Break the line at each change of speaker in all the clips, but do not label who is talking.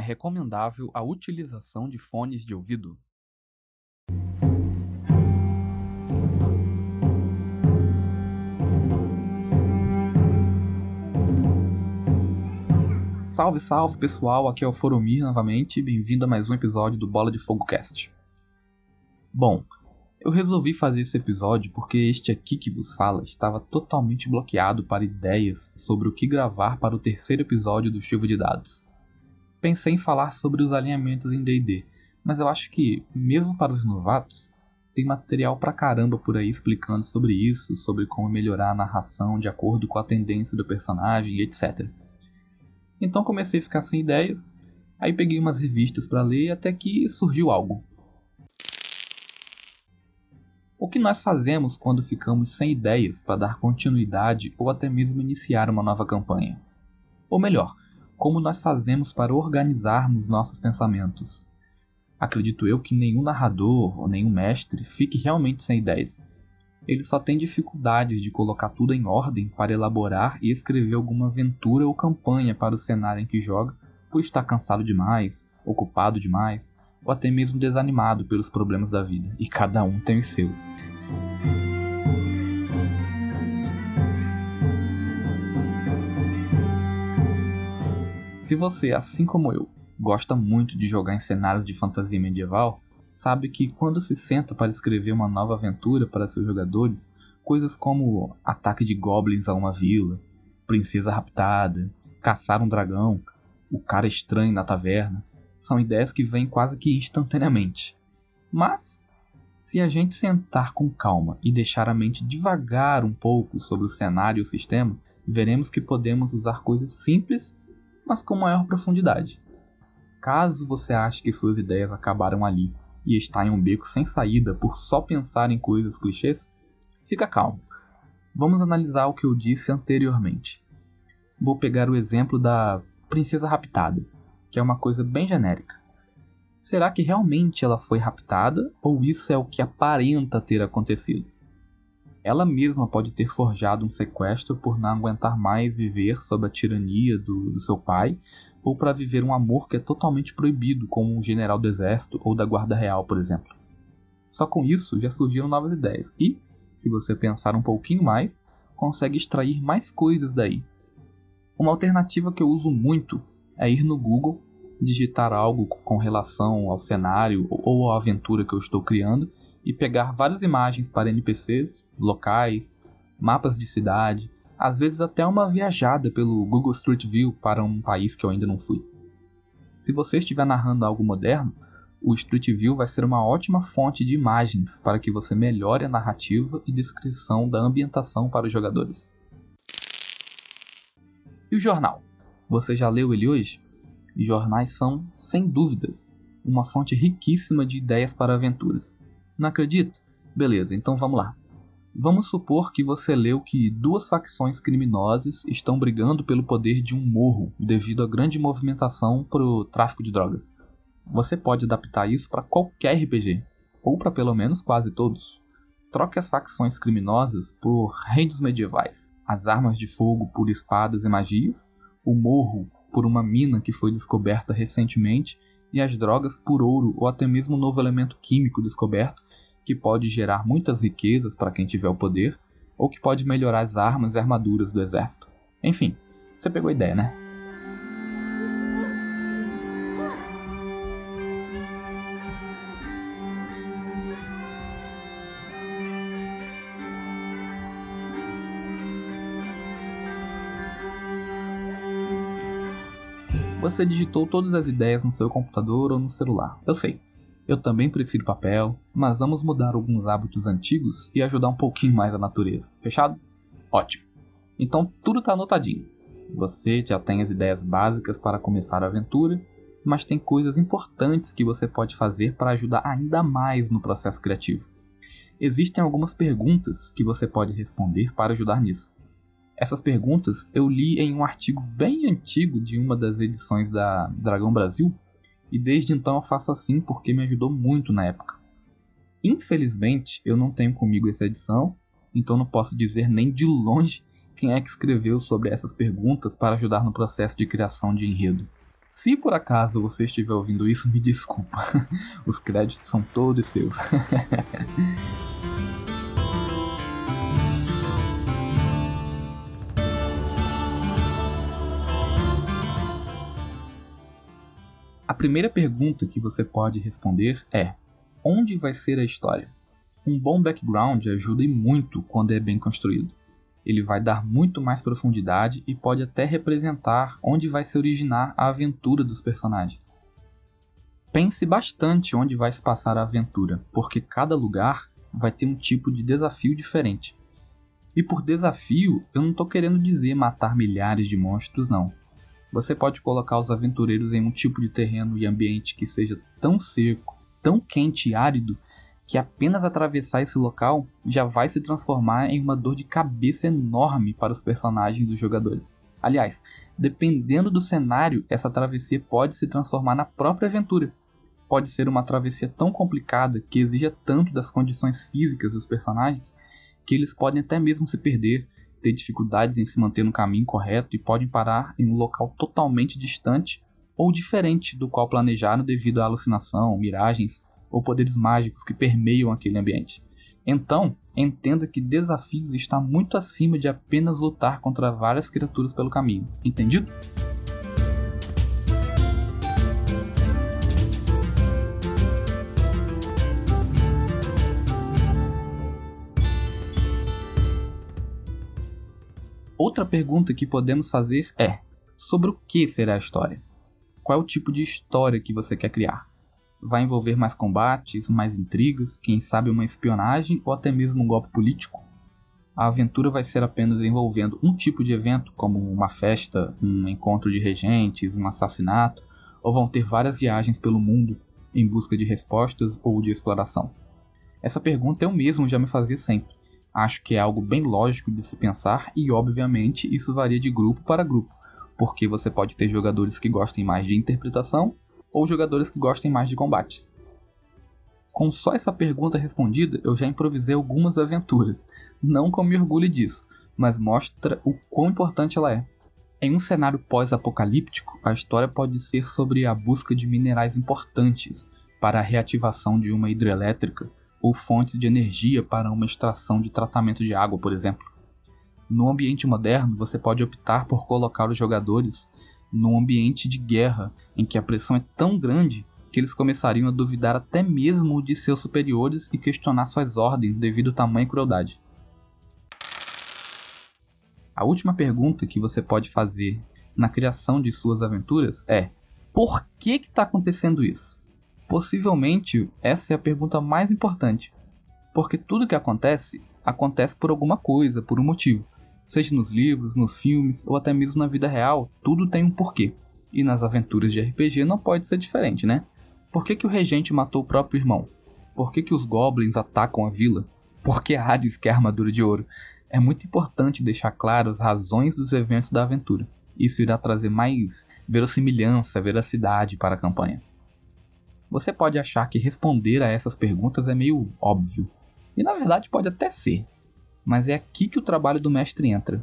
é recomendável a utilização de fones de ouvido? Salve, salve pessoal, aqui é o Foromir novamente, bem-vindo a mais um episódio do Bola de Fogo Cast. Bom, eu resolvi fazer esse episódio porque este aqui que vos fala estava totalmente bloqueado para ideias sobre o que gravar para o terceiro episódio do Chuva de Dados. Pensei em falar sobre os alinhamentos em D&D, mas eu acho que, mesmo para os novatos, tem material pra caramba por aí explicando sobre isso, sobre como melhorar a narração de acordo com a tendência do personagem etc. Então comecei a ficar sem ideias, aí peguei umas revistas para ler até que surgiu algo. O que nós fazemos quando ficamos sem ideias para dar continuidade ou até mesmo iniciar uma nova campanha? Ou melhor, como nós fazemos para organizarmos nossos pensamentos? Acredito eu que nenhum narrador ou nenhum mestre fique realmente sem ideias ele só tem dificuldades de colocar tudo em ordem para elaborar e escrever alguma aventura ou campanha para o cenário em que joga, por estar cansado demais, ocupado demais, ou até mesmo desanimado pelos problemas da vida, e cada um tem os seus. Se você, assim como eu, gosta muito de jogar em cenários de fantasia medieval, sabe que quando se senta para escrever uma nova aventura para seus jogadores, coisas como ataque de goblins a uma vila, princesa raptada, caçar um dragão, o cara estranho na taverna, são ideias que vêm quase que instantaneamente. Mas, se a gente sentar com calma e deixar a mente devagar um pouco sobre o cenário e o sistema, veremos que podemos usar coisas simples, mas com maior profundidade. Caso você ache que suas ideias acabaram ali e está em um beco sem saída por só pensar em coisas clichês? Fica calmo. Vamos analisar o que eu disse anteriormente. Vou pegar o exemplo da princesa raptada, que é uma coisa bem genérica. Será que realmente ela foi raptada ou isso é o que aparenta ter acontecido? Ela mesma pode ter forjado um sequestro por não aguentar mais viver sob a tirania do, do seu pai ou para viver um amor que é totalmente proibido, como um general do exército ou da guarda real, por exemplo. Só com isso já surgiram novas ideias e, se você pensar um pouquinho mais, consegue extrair mais coisas daí. Uma alternativa que eu uso muito é ir no Google, digitar algo com relação ao cenário ou à aventura que eu estou criando e pegar várias imagens para NPCs, locais, mapas de cidade, às vezes até uma viajada pelo Google Street View para um país que eu ainda não fui. Se você estiver narrando algo moderno, o Street View vai ser uma ótima fonte de imagens para que você melhore a narrativa e descrição da ambientação para os jogadores. E o jornal? Você já leu ele hoje? Jornais são, sem dúvidas, uma fonte riquíssima de ideias para aventuras. Não acredita? Beleza, então vamos lá. Vamos supor que você leu que duas facções criminosas estão brigando pelo poder de um morro devido à grande movimentação para o tráfico de drogas. Você pode adaptar isso para qualquer RPG, ou para pelo menos quase todos. Troque as facções criminosas por reinos medievais, as armas de fogo por espadas e magias, o morro por uma mina que foi descoberta recentemente e as drogas por ouro ou até mesmo um novo elemento químico descoberto que pode gerar muitas riquezas para quem tiver o poder, ou que pode melhorar as armas e armaduras do exército. Enfim, você pegou a ideia, né? Você digitou todas as ideias no seu computador ou no celular. Eu sei, eu também prefiro papel, mas vamos mudar alguns hábitos antigos e ajudar um pouquinho mais a natureza. Fechado? Ótimo. Então tudo está anotadinho. Você já tem as ideias básicas para começar a aventura, mas tem coisas importantes que você pode fazer para ajudar ainda mais no processo criativo. Existem algumas perguntas que você pode responder para ajudar nisso. Essas perguntas eu li em um artigo bem antigo de uma das edições da Dragão Brasil, e desde então eu faço assim porque me ajudou muito na época. Infelizmente, eu não tenho comigo essa edição, então não posso dizer nem de longe quem é que escreveu sobre essas perguntas para ajudar no processo de criação de enredo. Se por acaso você estiver ouvindo isso, me desculpa. Os créditos são todos seus. primeira pergunta que você pode responder é: onde vai ser a história? Um bom background ajuda e muito quando é bem construído. Ele vai dar muito mais profundidade e pode até representar onde vai se originar a aventura dos personagens. Pense bastante onde vai se passar a aventura, porque cada lugar vai ter um tipo de desafio diferente. E por desafio, eu não estou querendo dizer matar milhares de monstros, não. Você pode colocar os aventureiros em um tipo de terreno e ambiente que seja tão seco, tão quente e árido, que apenas atravessar esse local já vai se transformar em uma dor de cabeça enorme para os personagens dos jogadores. Aliás, dependendo do cenário, essa travessia pode se transformar na própria aventura. Pode ser uma travessia tão complicada que exija tanto das condições físicas dos personagens que eles podem até mesmo se perder, ter dificuldades em se manter no caminho correto e podem parar em um local totalmente distante ou diferente do qual planejaram devido à alucinação, miragens ou poderes mágicos que permeiam aquele ambiente. Então, entenda que desafios está muito acima de apenas lutar contra várias criaturas pelo caminho. Entendido? Outra pergunta que podemos fazer é: sobre o que será a história? Qual é o tipo de história que você quer criar? Vai envolver mais combates, mais intrigas, quem sabe uma espionagem ou até mesmo um golpe político? A aventura vai ser apenas envolvendo um tipo de evento, como uma festa, um encontro de regentes, um assassinato, ou vão ter várias viagens pelo mundo em busca de respostas ou de exploração? Essa pergunta eu mesmo já me fazia sempre Acho que é algo bem lógico de se pensar e, obviamente, isso varia de grupo para grupo, porque você pode ter jogadores que gostem mais de interpretação ou jogadores que gostem mais de combates. Com só essa pergunta respondida, eu já improvisei algumas aventuras. Não com me orgulho disso, mas mostra o quão importante ela é. Em um cenário pós-apocalíptico, a história pode ser sobre a busca de minerais importantes para a reativação de uma hidrelétrica ou fontes de energia para uma extração de tratamento de água, por exemplo. No ambiente moderno, você pode optar por colocar os jogadores num ambiente de guerra, em que a pressão é tão grande que eles começariam a duvidar até mesmo de seus superiores e questionar suas ordens devido ao tamanho e crueldade. A última pergunta que você pode fazer na criação de suas aventuras é: por que está acontecendo isso? Possivelmente essa é a pergunta mais importante, porque tudo que acontece acontece por alguma coisa, por um motivo. Seja nos livros, nos filmes ou até mesmo na vida real, tudo tem um porquê. E nas aventuras de RPG não pode ser diferente, né? Por que, que o regente matou o próprio irmão? Por que, que os goblins atacam a vila? Por que Hades quer armadura de ouro? É muito importante deixar claro as razões dos eventos da aventura. Isso irá trazer mais verossimilhança, veracidade para a campanha. Você pode achar que responder a essas perguntas é meio óbvio, e na verdade pode até ser, mas é aqui que o trabalho do mestre entra.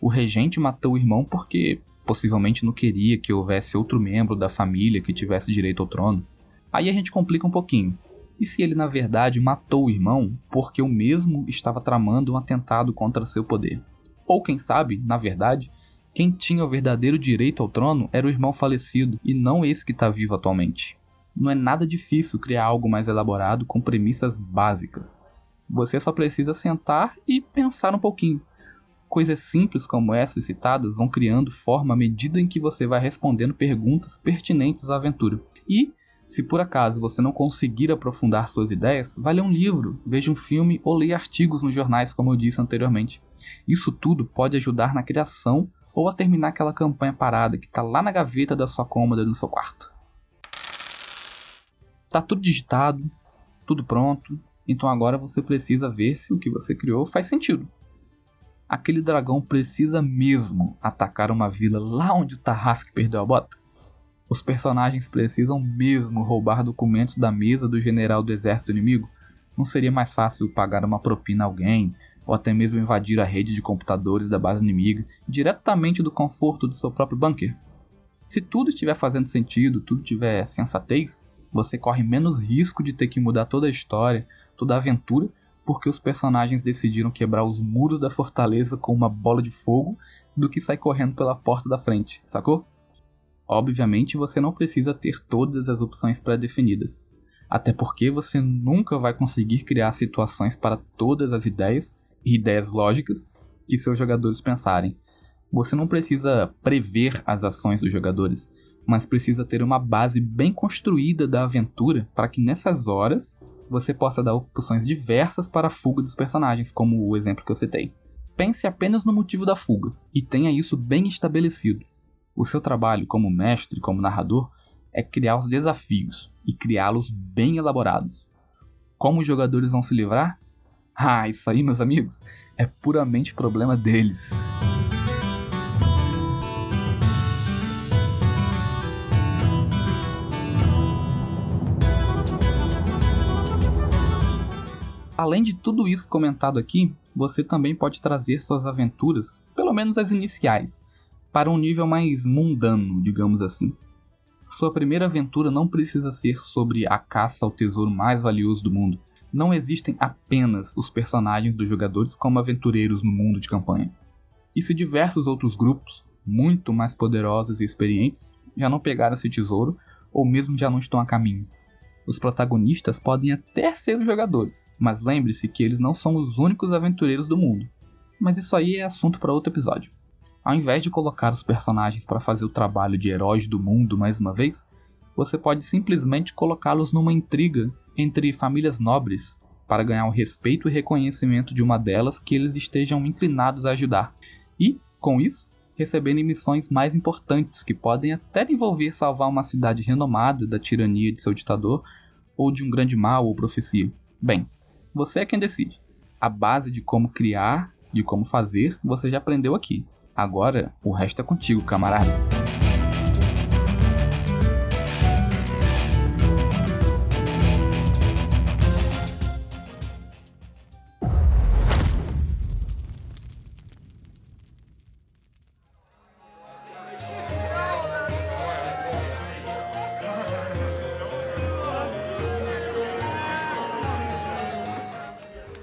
O regente matou o irmão porque possivelmente não queria que houvesse outro membro da família que tivesse direito ao trono. Aí a gente complica um pouquinho. E se ele na verdade matou o irmão porque o mesmo estava tramando um atentado contra seu poder? Ou quem sabe, na verdade, quem tinha o verdadeiro direito ao trono era o irmão falecido e não esse que está vivo atualmente. Não é nada difícil criar algo mais elaborado com premissas básicas. Você só precisa sentar e pensar um pouquinho. Coisas simples como essas citadas vão criando forma à medida em que você vai respondendo perguntas pertinentes à aventura. E, se por acaso você não conseguir aprofundar suas ideias, vai ler um livro, veja um filme ou leia artigos nos jornais, como eu disse anteriormente. Isso tudo pode ajudar na criação ou a terminar aquela campanha parada que está lá na gaveta da sua cômoda no seu quarto. Tá tudo digitado, tudo pronto, então agora você precisa ver se o que você criou faz sentido. Aquele dragão precisa mesmo atacar uma vila lá onde o Tarrasque perdeu a bota? Os personagens precisam mesmo roubar documentos da mesa do general do exército inimigo? Não seria mais fácil pagar uma propina a alguém, ou até mesmo invadir a rede de computadores da base inimiga diretamente do conforto do seu próprio bunker? Se tudo estiver fazendo sentido, tudo tiver sensatez, você corre menos risco de ter que mudar toda a história, toda a aventura, porque os personagens decidiram quebrar os muros da fortaleza com uma bola de fogo do que sair correndo pela porta da frente, sacou? Obviamente você não precisa ter todas as opções pré-definidas, até porque você nunca vai conseguir criar situações para todas as ideias e ideias lógicas que seus jogadores pensarem. Você não precisa prever as ações dos jogadores, mas precisa ter uma base bem construída da aventura para que nessas horas você possa dar opções diversas para a fuga dos personagens, como o exemplo que eu citei. Pense apenas no motivo da fuga e tenha isso bem estabelecido. O seu trabalho como mestre, como narrador, é criar os desafios e criá-los bem elaborados. Como os jogadores vão se livrar? Ah, isso aí, meus amigos, é puramente problema deles. Além de tudo isso comentado aqui, você também pode trazer suas aventuras, pelo menos as iniciais, para um nível mais mundano, digamos assim. Sua primeira aventura não precisa ser sobre a caça ao tesouro mais valioso do mundo. Não existem apenas os personagens dos jogadores como aventureiros no mundo de campanha. E se diversos outros grupos, muito mais poderosos e experientes, já não pegaram esse tesouro ou mesmo já não estão a caminho, os protagonistas podem até ser os jogadores, mas lembre-se que eles não são os únicos aventureiros do mundo. Mas isso aí é assunto para outro episódio. Ao invés de colocar os personagens para fazer o trabalho de heróis do mundo mais uma vez, você pode simplesmente colocá-los numa intriga entre famílias nobres para ganhar o respeito e reconhecimento de uma delas que eles estejam inclinados a ajudar. E, com isso, recebendo missões mais importantes que podem até envolver salvar uma cidade renomada da tirania de seu ditador ou de um grande mal ou profecia. Bem, você é quem decide. A base de como criar, de como fazer, você já aprendeu aqui. Agora, o resto é contigo, camarada.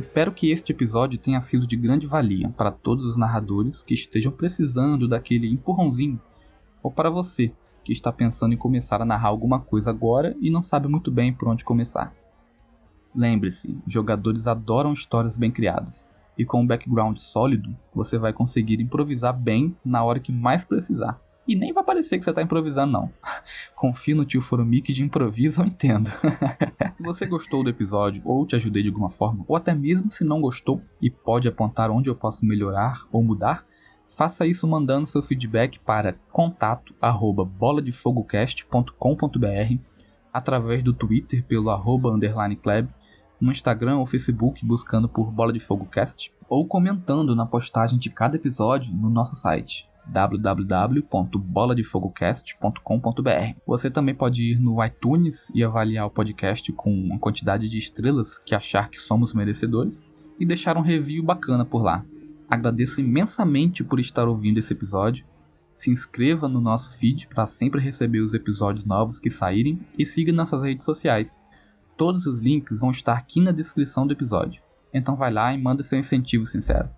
Espero que este episódio tenha sido de grande valia para todos os narradores que estejam precisando daquele empurrãozinho, ou para você que está pensando em começar a narrar alguma coisa agora e não sabe muito bem por onde começar. Lembre-se, jogadores adoram histórias bem criadas, e com um background sólido, você vai conseguir improvisar bem na hora que mais precisar. E nem vai parecer que você está improvisando, não. Confio no tio Formic de improviso, eu entendo. se você gostou do episódio ou te ajudei de alguma forma, ou até mesmo se não gostou e pode apontar onde eu posso melhorar ou mudar, faça isso mandando seu feedback para contato@boladefogocast.com.br, através do Twitter pelo arroba underline club, no Instagram ou Facebook buscando por Bola de Fogo Cast, ou comentando na postagem de cada episódio no nosso site www.boladefogocast.com.br. Você também pode ir no iTunes e avaliar o podcast com a quantidade de estrelas que achar que somos merecedores e deixar um review bacana por lá. Agradeço imensamente por estar ouvindo esse episódio. Se inscreva no nosso feed para sempre receber os episódios novos que saírem e siga nossas redes sociais. Todos os links vão estar aqui na descrição do episódio. Então vai lá e manda seu incentivo sincero.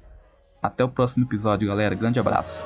Até o próximo episódio, galera. Grande abraço.